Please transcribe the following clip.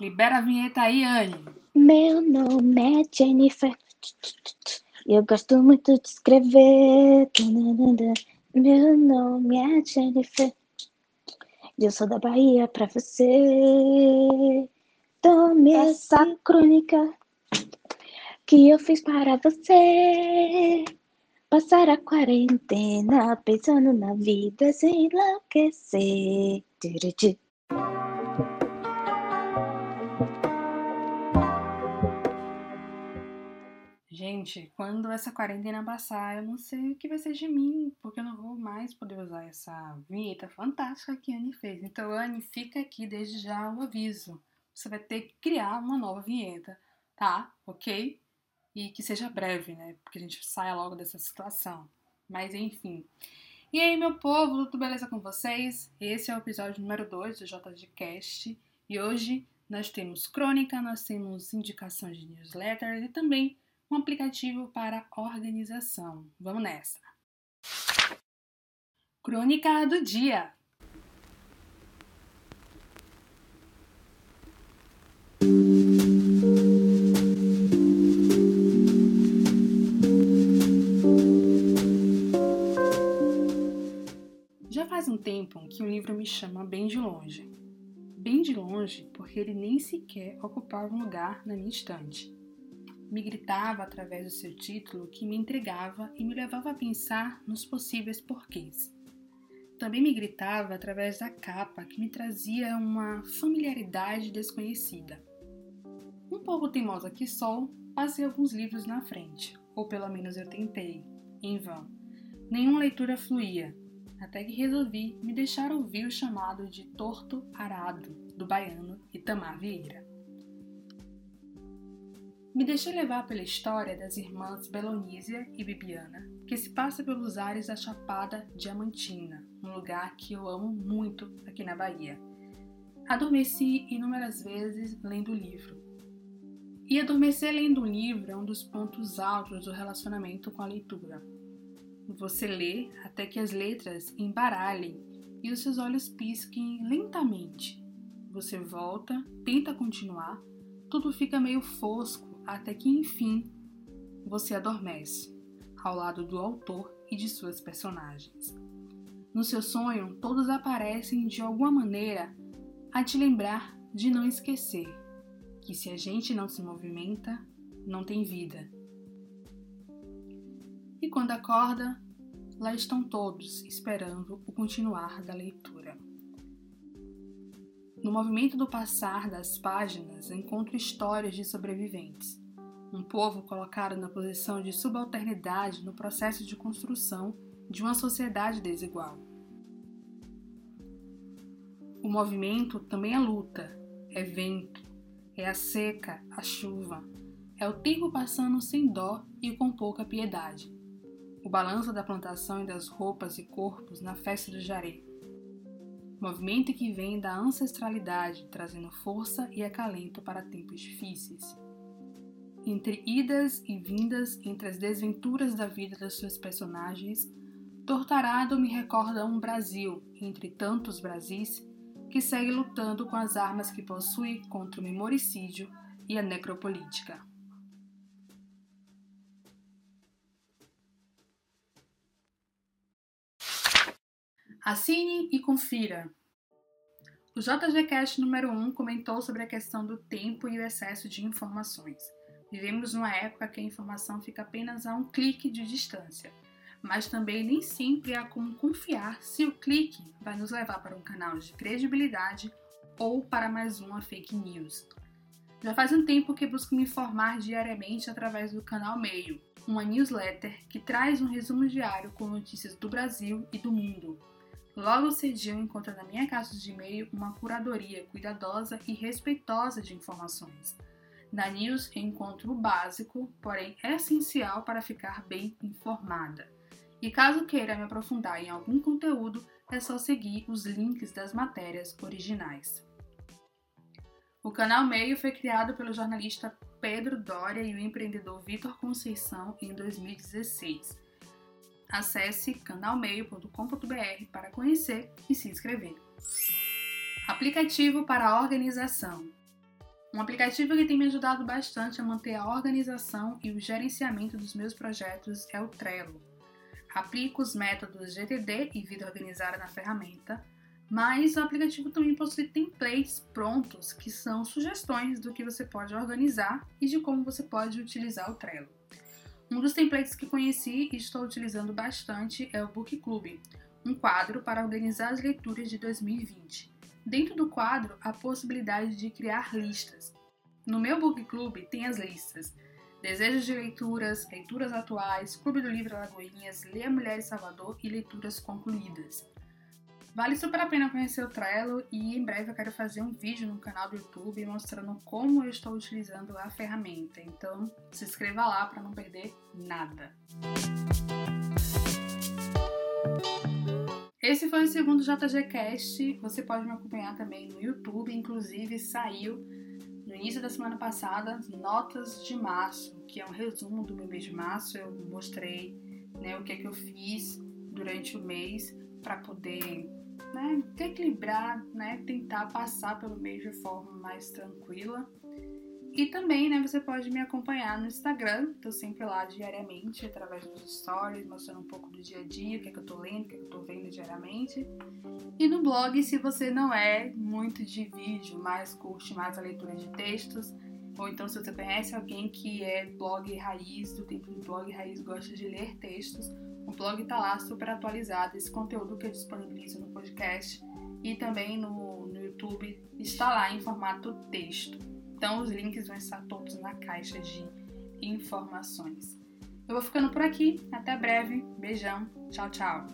Libera a vinheta aí, Anne. Meu nome é Jennifer. Eu gosto muito de escrever. Meu nome é Jennifer. Eu sou da Bahia pra você. Tome essa crônica que eu fiz para você. Passar a quarentena pensando na vida sem enlouquecer. Gente, quando essa quarentena passar, eu não sei o que vai ser de mim, porque eu não vou mais poder usar essa vinheta fantástica que a Anne fez. Então, Anne, fica aqui desde já o aviso. Você vai ter que criar uma nova vinheta, tá? Ok? E que seja breve, né? Porque a gente saia logo dessa situação. Mas enfim. E aí, meu povo, tudo beleza com vocês? Esse é o episódio número 2 do JGCast. E hoje nós temos crônica, nós temos indicações de newsletter e também um aplicativo para organização. Vamos nessa! Crônica do dia. Já faz um tempo que o livro me chama bem de longe. Bem de longe porque ele nem sequer ocupava um lugar na minha estante me gritava através do seu título que me intrigava e me levava a pensar nos possíveis porquês. Também me gritava através da capa que me trazia uma familiaridade desconhecida. Um pouco teimosa que sou, passei alguns livros na frente, ou pelo menos eu tentei, em vão. Nenhuma leitura fluía, até que resolvi me deixar ouvir o chamado de Torto Arado, do baiano Itamar Vieira. Me deixei levar pela história das irmãs Belonísia e Bibiana, que se passa pelos ares da Chapada Diamantina, um lugar que eu amo muito aqui na Bahia. Adormeci inúmeras vezes lendo o livro. E adormecer lendo um livro é um dos pontos altos do relacionamento com a leitura. Você lê até que as letras embaralhem e os seus olhos pisquem lentamente. Você volta, tenta continuar, tudo fica meio fosco até que enfim você adormece, ao lado do autor e de suas personagens. No seu sonho, todos aparecem de alguma maneira a te lembrar de não esquecer que se a gente não se movimenta, não tem vida. E quando acorda, lá estão todos esperando o continuar da leitura. No movimento do passar das páginas, encontro histórias de sobreviventes, um povo colocado na posição de subalternidade no processo de construção de uma sociedade desigual. O movimento também é luta, é vento, é a seca, a chuva, é o tempo passando sem dó e com pouca piedade. O balanço da plantação e das roupas e corpos na festa do jaré. Movimento que vem da ancestralidade, trazendo força e acalento para tempos difíceis entre idas e vindas, entre as desventuras da vida das suas personagens, Tortarado me recorda um Brasil, entre tantos Brasis, que segue lutando com as armas que possui contra o memoricídio e a necropolítica. Assine e confira. O JGCast número 1 comentou sobre a questão do tempo e o excesso de informações. Vivemos numa época que a informação fica apenas a um clique de distância, mas também nem sempre há como confiar se o clique vai nos levar para um canal de credibilidade ou para mais uma fake news. Já faz um tempo que busco me informar diariamente através do canal Meio, uma newsletter que traz um resumo diário com notícias do Brasil e do mundo. Logo cedinho encontro na minha caixa de e-mail uma curadoria cuidadosa e respeitosa de informações na News encontro o básico, porém essencial para ficar bem informada. E caso queira me aprofundar em algum conteúdo, é só seguir os links das matérias originais. O canal Meio foi criado pelo jornalista Pedro Doria e o empreendedor Vitor Conceição em 2016. Acesse canalmeio.com.br para conhecer e se inscrever. Aplicativo para organização. Um aplicativo que tem me ajudado bastante a manter a organização e o gerenciamento dos meus projetos é o Trello. Aplico os métodos GTD e Vida Organizada na ferramenta, mas o aplicativo também possui templates prontos que são sugestões do que você pode organizar e de como você pode utilizar o Trello. Um dos templates que conheci e estou utilizando bastante é o Book Club, um quadro para organizar as leituras de 2020. Dentro do quadro, a possibilidade de criar listas. No meu book club tem as listas: Desejos de leituras, leituras atuais, Clube do Livro Alagoinhas, Leia Mulheres Salvador e leituras concluídas. Vale super a pena conhecer o Trello e em breve eu quero fazer um vídeo no canal do YouTube mostrando como eu estou utilizando a ferramenta. Então se inscreva lá para não perder nada. Esse foi o segundo JGCast. Você pode me acompanhar também no YouTube. Inclusive, saiu no início da semana passada Notas de Março, que é um resumo do meu mês de março. Eu mostrei né, o que, é que eu fiz durante o mês para poder né, equilibrar, né, tentar passar pelo mês de forma mais tranquila. E também, né, você pode me acompanhar no Instagram, tô sempre lá diariamente, através dos stories, mostrando um pouco do dia a dia, o que, é que eu tô lendo, o que, é que eu tô vendo diariamente. E no blog, se você não é muito de vídeo, mas curte mais a leitura de textos, ou então se você conhece alguém que é blog raiz, do tempo do blog raiz, gosta de ler textos, o blog tá lá super atualizado, esse conteúdo que eu disponibilizo no podcast e também no, no YouTube está lá em formato texto. Então os links vão estar todos na caixa de informações. Eu vou ficando por aqui, até breve, beijão, tchau, tchau.